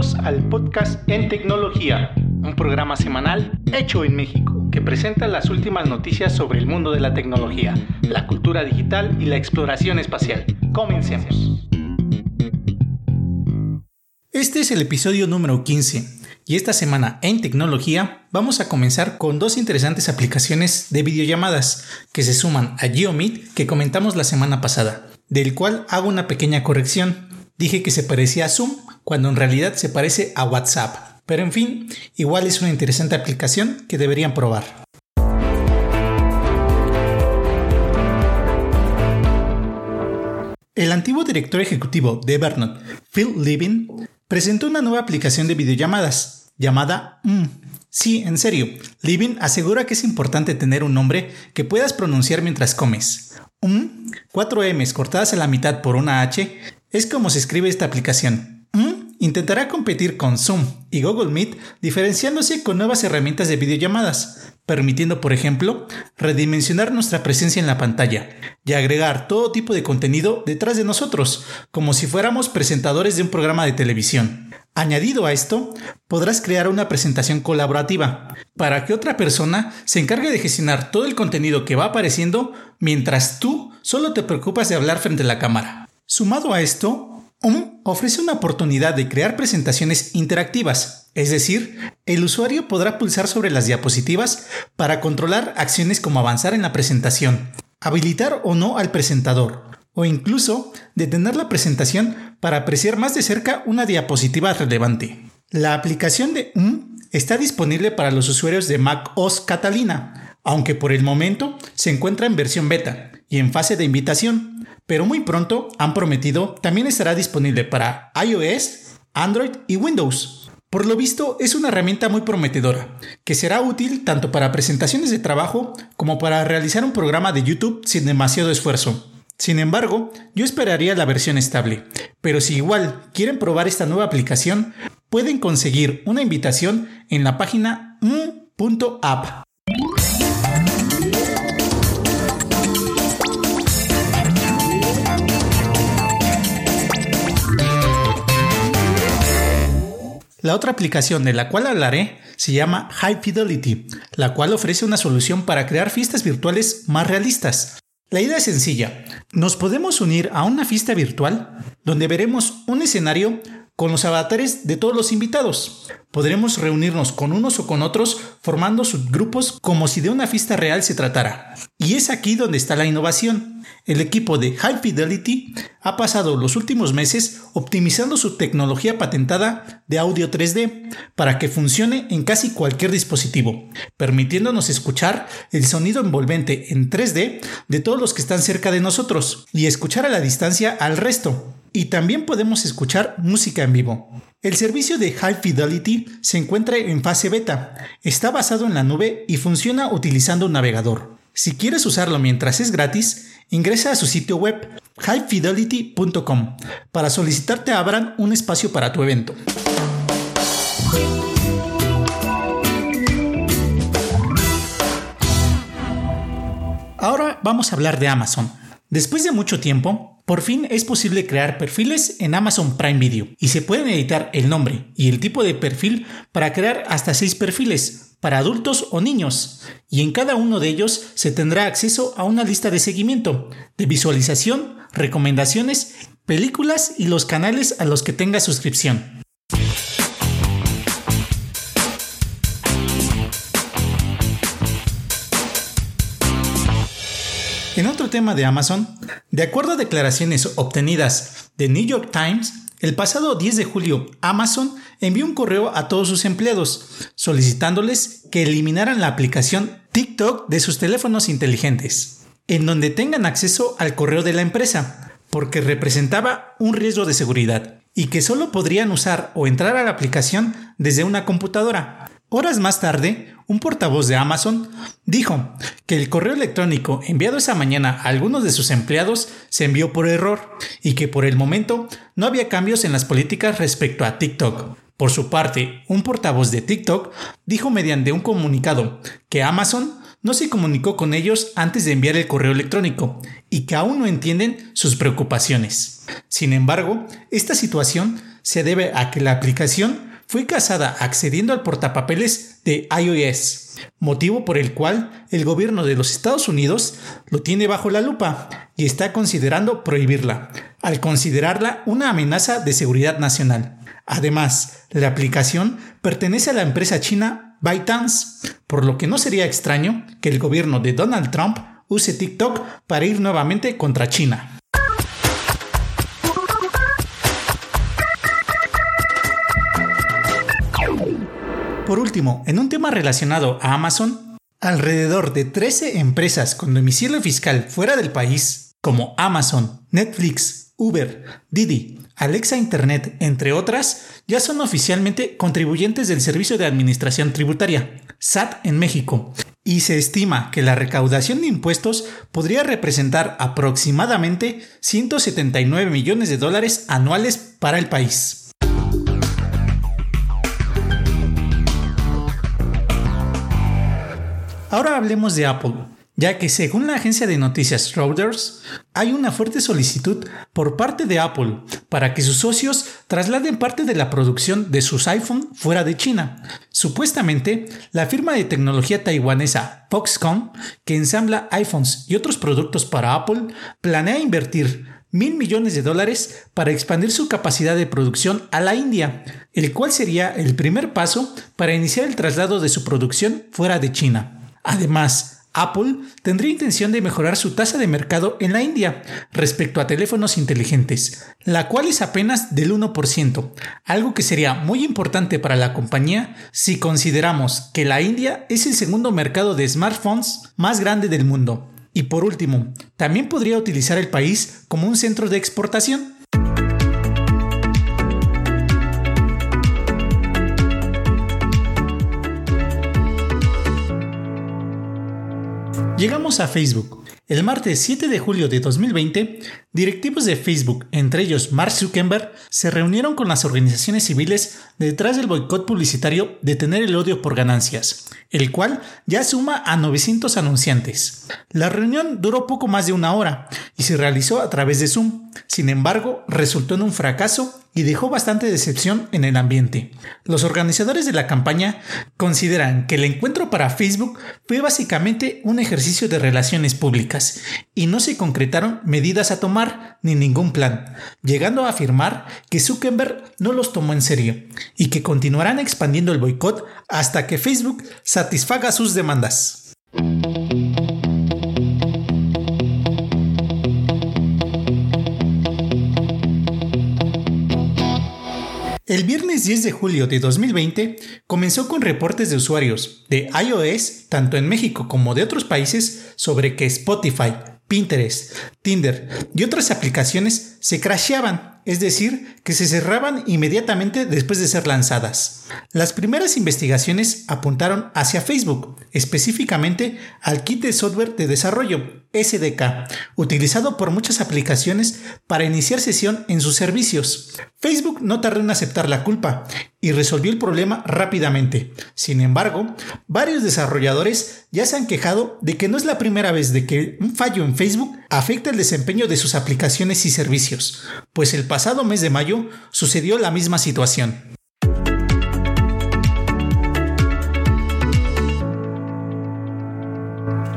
Al podcast En Tecnología, un programa semanal hecho en México que presenta las últimas noticias sobre el mundo de la tecnología, la cultura digital y la exploración espacial. Comencemos. Este es el episodio número 15 y esta semana en tecnología vamos a comenzar con dos interesantes aplicaciones de videollamadas que se suman a GeoMeet que comentamos la semana pasada, del cual hago una pequeña corrección. Dije que se parecía a Zoom cuando en realidad se parece a WhatsApp. Pero en fin, igual es una interesante aplicación que deberían probar. El antiguo director ejecutivo de Evernote, Phil Living, presentó una nueva aplicación de videollamadas llamada M. Sí, en serio, Living asegura que es importante tener un nombre que puedas pronunciar mientras comes. Um, cuatro M's cortadas a la mitad por una H, es como se escribe esta aplicación. Intentará competir con Zoom y Google Meet diferenciándose con nuevas herramientas de videollamadas, permitiendo, por ejemplo, redimensionar nuestra presencia en la pantalla y agregar todo tipo de contenido detrás de nosotros, como si fuéramos presentadores de un programa de televisión. Añadido a esto, podrás crear una presentación colaborativa para que otra persona se encargue de gestionar todo el contenido que va apareciendo mientras tú solo te preocupas de hablar frente a la cámara. Sumado a esto, UM ofrece una oportunidad de crear presentaciones interactivas, es decir, el usuario podrá pulsar sobre las diapositivas para controlar acciones como avanzar en la presentación, habilitar o no al presentador, o incluso detener la presentación para apreciar más de cerca una diapositiva relevante. La aplicación de UM está disponible para los usuarios de Mac OS Catalina, aunque por el momento se encuentra en versión beta y en fase de invitación, pero muy pronto han prometido también estará disponible para iOS, Android y Windows. Por lo visto es una herramienta muy prometedora, que será útil tanto para presentaciones de trabajo como para realizar un programa de YouTube sin demasiado esfuerzo. Sin embargo, yo esperaría la versión estable, pero si igual quieren probar esta nueva aplicación, pueden conseguir una invitación en la página m.app. La otra aplicación de la cual hablaré se llama High Fidelity, la cual ofrece una solución para crear fiestas virtuales más realistas. La idea es sencilla. Nos podemos unir a una fiesta virtual donde veremos un escenario con los avatares de todos los invitados. Podremos reunirnos con unos o con otros formando subgrupos como si de una fiesta real se tratara. Y es aquí donde está la innovación. El equipo de High Fidelity ha pasado los últimos meses optimizando su tecnología patentada de audio 3D para que funcione en casi cualquier dispositivo, permitiéndonos escuchar el sonido envolvente en 3D de todos los que están cerca de nosotros y escuchar a la distancia al resto. Y también podemos escuchar música en vivo. El servicio de High Fidelity se encuentra en fase beta, está basado en la nube y funciona utilizando un navegador. Si quieres usarlo mientras es gratis, ingresa a su sitio web highfidelity.com para solicitar te abran un espacio para tu evento. Ahora vamos a hablar de Amazon. Después de mucho tiempo, por fin es posible crear perfiles en Amazon Prime Video y se pueden editar el nombre y el tipo de perfil para crear hasta 6 perfiles para adultos o niños y en cada uno de ellos se tendrá acceso a una lista de seguimiento, de visualización, recomendaciones, películas y los canales a los que tenga suscripción. En otro tema de Amazon, de acuerdo a declaraciones obtenidas de New York Times, el pasado 10 de julio Amazon envió un correo a todos sus empleados solicitándoles que eliminaran la aplicación TikTok de sus teléfonos inteligentes, en donde tengan acceso al correo de la empresa, porque representaba un riesgo de seguridad y que solo podrían usar o entrar a la aplicación desde una computadora. Horas más tarde, un portavoz de Amazon dijo que el correo electrónico enviado esa mañana a algunos de sus empleados se envió por error y que por el momento no había cambios en las políticas respecto a TikTok. Por su parte, un portavoz de TikTok dijo mediante un comunicado que Amazon no se comunicó con ellos antes de enviar el correo electrónico y que aún no entienden sus preocupaciones. Sin embargo, esta situación se debe a que la aplicación fue casada accediendo al portapapeles de iOS, motivo por el cual el gobierno de los Estados Unidos lo tiene bajo la lupa y está considerando prohibirla, al considerarla una amenaza de seguridad nacional. Además, la aplicación pertenece a la empresa china ByteDance, por lo que no sería extraño que el gobierno de Donald Trump use TikTok para ir nuevamente contra China. Por último, en un tema relacionado a Amazon, alrededor de 13 empresas con domicilio fiscal fuera del país, como Amazon, Netflix, Uber, Didi, Alexa Internet, entre otras, ya son oficialmente contribuyentes del Servicio de Administración Tributaria, SAT en México, y se estima que la recaudación de impuestos podría representar aproximadamente 179 millones de dólares anuales para el país. Ahora hablemos de Apple, ya que según la agencia de noticias Reuters, hay una fuerte solicitud por parte de Apple para que sus socios trasladen parte de la producción de sus iPhone fuera de China. Supuestamente, la firma de tecnología taiwanesa Foxconn, que ensambla iPhones y otros productos para Apple, planea invertir mil millones de dólares para expandir su capacidad de producción a la India, el cual sería el primer paso para iniciar el traslado de su producción fuera de China. Además, Apple tendría intención de mejorar su tasa de mercado en la India respecto a teléfonos inteligentes, la cual es apenas del 1%, algo que sería muy importante para la compañía si consideramos que la India es el segundo mercado de smartphones más grande del mundo. Y por último, también podría utilizar el país como un centro de exportación. Llegamos a Facebook. El martes 7 de julio de 2020, directivos de Facebook, entre ellos Mark Zuckerberg, se reunieron con las organizaciones civiles detrás del boicot publicitario de tener el odio por ganancias, el cual ya suma a 900 anunciantes. La reunión duró poco más de una hora y se realizó a través de Zoom. Sin embargo, resultó en un fracaso y dejó bastante decepción en el ambiente. Los organizadores de la campaña consideran que el encuentro para Facebook fue básicamente un ejercicio de relaciones públicas y no se concretaron medidas a tomar ni ningún plan, llegando a afirmar que Zuckerberg no los tomó en serio y que continuarán expandiendo el boicot hasta que Facebook satisfaga sus demandas. El viernes 10 de julio de 2020 comenzó con reportes de usuarios de iOS, tanto en México como de otros países, sobre que Spotify, Pinterest, Tinder y otras aplicaciones se crasheaban, es decir, que se cerraban inmediatamente después de ser lanzadas. Las primeras investigaciones apuntaron hacia Facebook, específicamente al kit de software de desarrollo, SDK, utilizado por muchas aplicaciones para iniciar sesión en sus servicios. Facebook no tardó en aceptar la culpa y resolvió el problema rápidamente. Sin embargo, varios desarrolladores ya se han quejado de que no es la primera vez de que un fallo en Facebook afecta el desempeño de sus aplicaciones y servicios, pues el pasado mes de mayo sucedió la misma situación.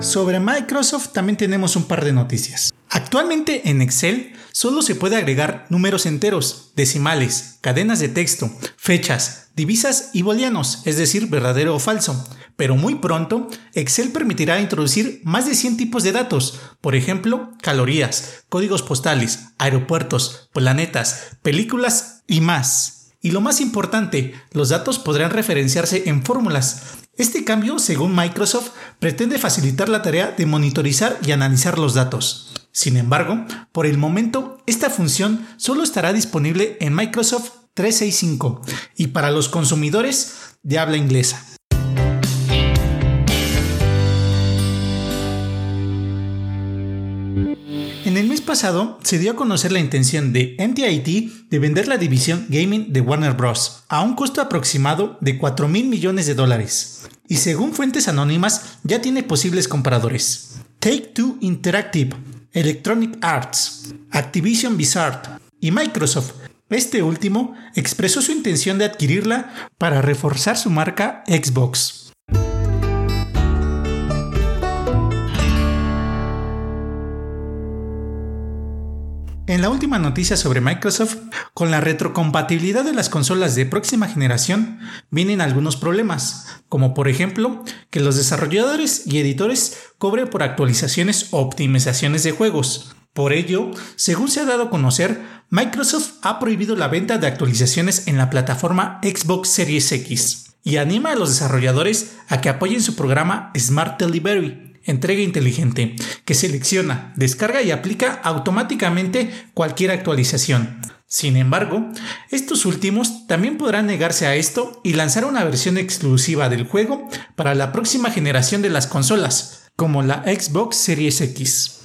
Sobre Microsoft también tenemos un par de noticias. Actualmente en Excel solo se puede agregar números enteros, decimales, cadenas de texto, fechas, divisas y booleanos, es decir, verdadero o falso. Pero muy pronto, Excel permitirá introducir más de 100 tipos de datos, por ejemplo, calorías, códigos postales, aeropuertos, planetas, películas y más. Y lo más importante, los datos podrán referenciarse en fórmulas, este cambio, según Microsoft, pretende facilitar la tarea de monitorizar y analizar los datos. Sin embargo, por el momento, esta función solo estará disponible en Microsoft 365 y para los consumidores de habla inglesa. Pasado se dio a conocer la intención de NTIT de vender la división gaming de Warner Bros. a un costo aproximado de 4 mil millones de dólares. Y según fuentes anónimas, ya tiene posibles compradores. Take Two Interactive, Electronic Arts, Activision Blizzard y Microsoft Este último expresó su intención de adquirirla para reforzar su marca Xbox. En la última noticia sobre Microsoft, con la retrocompatibilidad de las consolas de próxima generación, vienen algunos problemas, como por ejemplo que los desarrolladores y editores cobren por actualizaciones o optimizaciones de juegos. Por ello, según se ha dado a conocer, Microsoft ha prohibido la venta de actualizaciones en la plataforma Xbox Series X y anima a los desarrolladores a que apoyen su programa Smart Delivery, entrega inteligente, que selecciona, descarga y aplica automáticamente cualquier actualización. Sin embargo, estos últimos también podrán negarse a esto y lanzar una versión exclusiva del juego para la próxima generación de las consolas, como la Xbox Series X.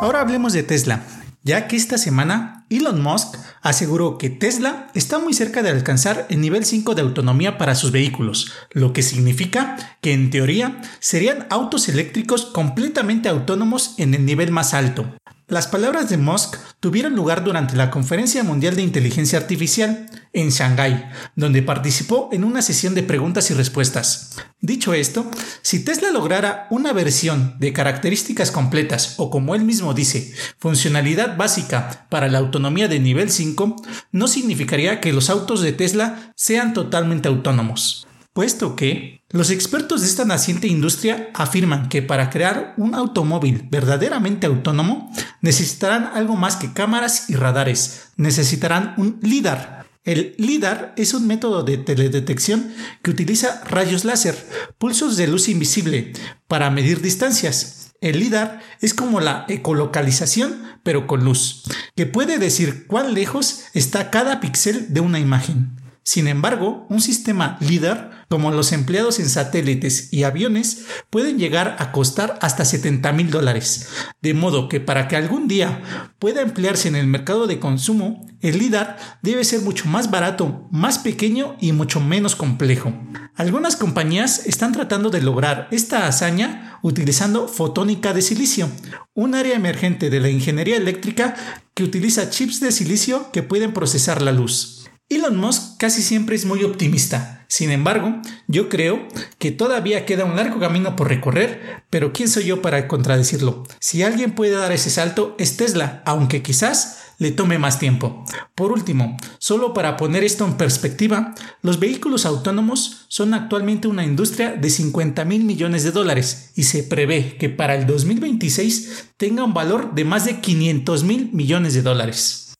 Ahora hablemos de Tesla, ya que esta semana Elon Musk aseguró que Tesla está muy cerca de alcanzar el nivel 5 de autonomía para sus vehículos, lo que significa que en teoría serían autos eléctricos completamente autónomos en el nivel más alto. Las palabras de Musk tuvieron lugar durante la Conferencia Mundial de Inteligencia Artificial en Shanghái, donde participó en una sesión de preguntas y respuestas. Dicho esto, si Tesla lograra una versión de características completas o como él mismo dice, funcionalidad básica para la autonomía de nivel 5, no significaría que los autos de Tesla sean totalmente autónomos puesto que los expertos de esta naciente industria afirman que para crear un automóvil verdaderamente autónomo necesitarán algo más que cámaras y radares, necesitarán un LIDAR. El LIDAR es un método de teledetección que utiliza rayos láser, pulsos de luz invisible, para medir distancias. El LIDAR es como la ecolocalización, pero con luz, que puede decir cuán lejos está cada píxel de una imagen. Sin embargo, un sistema LIDAR, como los empleados en satélites y aviones, pueden llegar a costar hasta 70 mil dólares. De modo que para que algún día pueda emplearse en el mercado de consumo, el LIDAR debe ser mucho más barato, más pequeño y mucho menos complejo. Algunas compañías están tratando de lograr esta hazaña utilizando fotónica de silicio, un área emergente de la ingeniería eléctrica que utiliza chips de silicio que pueden procesar la luz. Elon Musk casi siempre es muy optimista. Sin embargo, yo creo que todavía queda un largo camino por recorrer, pero ¿quién soy yo para contradecirlo? Si alguien puede dar ese salto es Tesla, aunque quizás le tome más tiempo. Por último, solo para poner esto en perspectiva, los vehículos autónomos son actualmente una industria de 50 mil millones de dólares y se prevé que para el 2026 tenga un valor de más de 500 mil millones de dólares.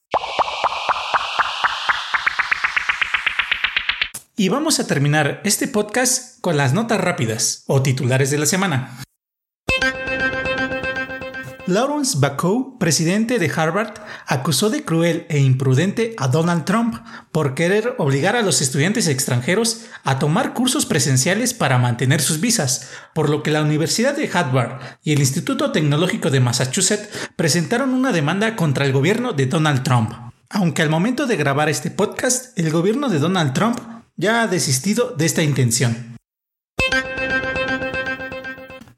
Y vamos a terminar este podcast con las notas rápidas o titulares de la semana. Lawrence Bacow, presidente de Harvard, acusó de cruel e imprudente a Donald Trump por querer obligar a los estudiantes extranjeros a tomar cursos presenciales para mantener sus visas, por lo que la Universidad de Harvard y el Instituto Tecnológico de Massachusetts presentaron una demanda contra el gobierno de Donald Trump. Aunque al momento de grabar este podcast, el gobierno de Donald Trump ya ha desistido de esta intención.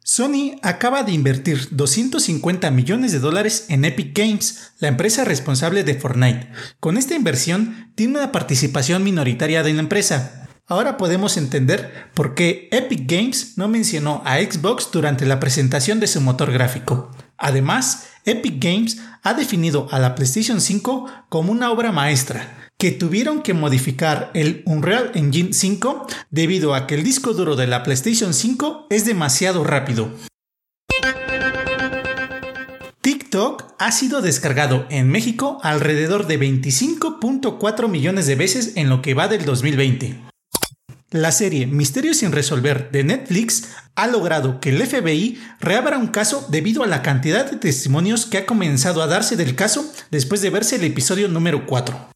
Sony acaba de invertir 250 millones de dólares en Epic Games, la empresa responsable de Fortnite. Con esta inversión tiene una participación minoritaria de la empresa. Ahora podemos entender por qué Epic Games no mencionó a Xbox durante la presentación de su motor gráfico. Además, Epic Games ha definido a la PlayStation 5 como una obra maestra, que tuvieron que modificar el Unreal Engine 5 debido a que el disco duro de la PlayStation 5 es demasiado rápido. TikTok ha sido descargado en México alrededor de 25.4 millones de veces en lo que va del 2020. La serie Misterios sin resolver de Netflix ha logrado que el FBI reabra un caso debido a la cantidad de testimonios que ha comenzado a darse del caso después de verse el episodio número 4.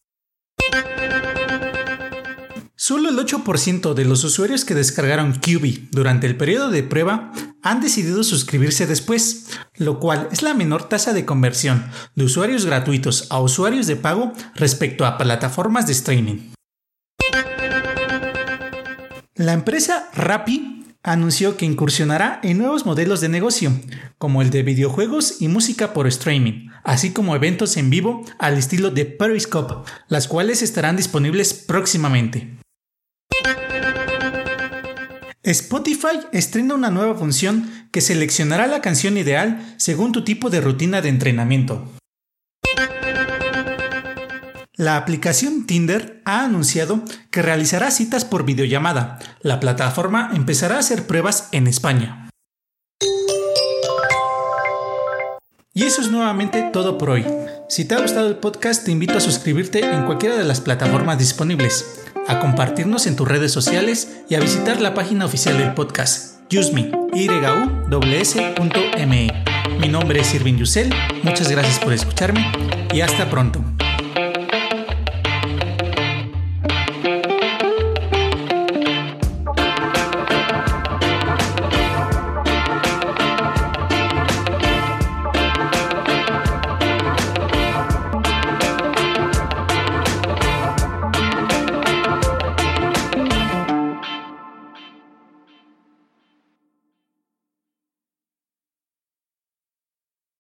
Solo el 8% de los usuarios que descargaron QB durante el periodo de prueba han decidido suscribirse después, lo cual es la menor tasa de conversión de usuarios gratuitos a usuarios de pago respecto a plataformas de streaming. La empresa Rappi anunció que incursionará en nuevos modelos de negocio, como el de videojuegos y música por streaming, así como eventos en vivo al estilo de Periscope, las cuales estarán disponibles próximamente. Spotify estrena una nueva función que seleccionará la canción ideal según tu tipo de rutina de entrenamiento. La aplicación Tinder ha anunciado que realizará citas por videollamada. La plataforma empezará a hacer pruebas en España. Y eso es nuevamente todo por hoy. Si te ha gustado el podcast, te invito a suscribirte en cualquiera de las plataformas disponibles, a compartirnos en tus redes sociales y a visitar la página oficial del podcast, useme, Mi nombre es Irving Yusel, muchas gracias por escucharme y hasta pronto.